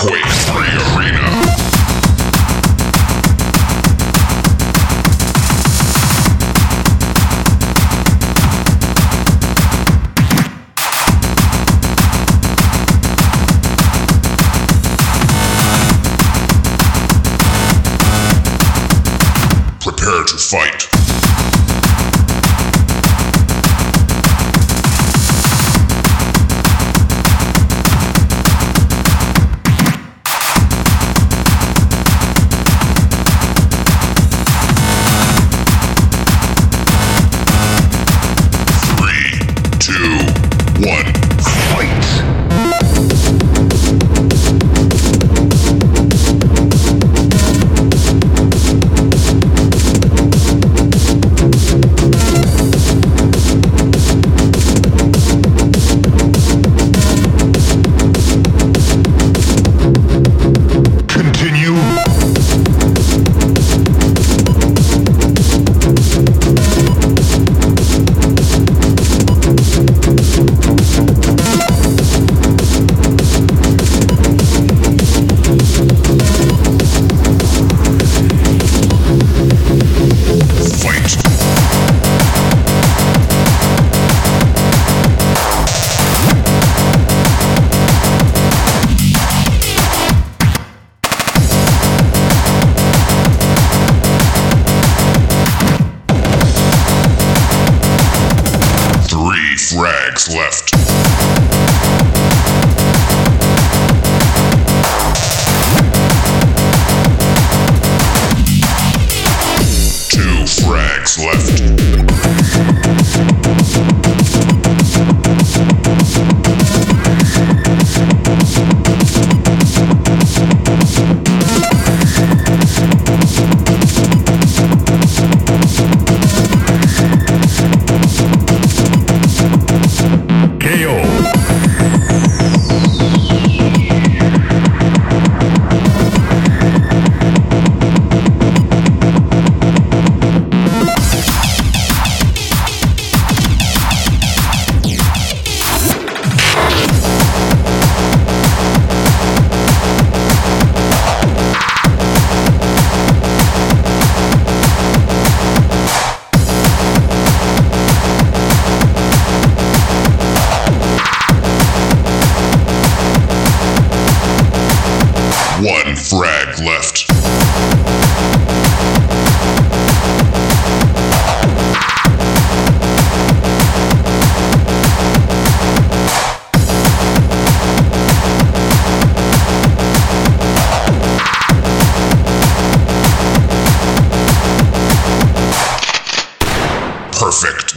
arena. Prepare to fight. Left. Frag left. Perfect.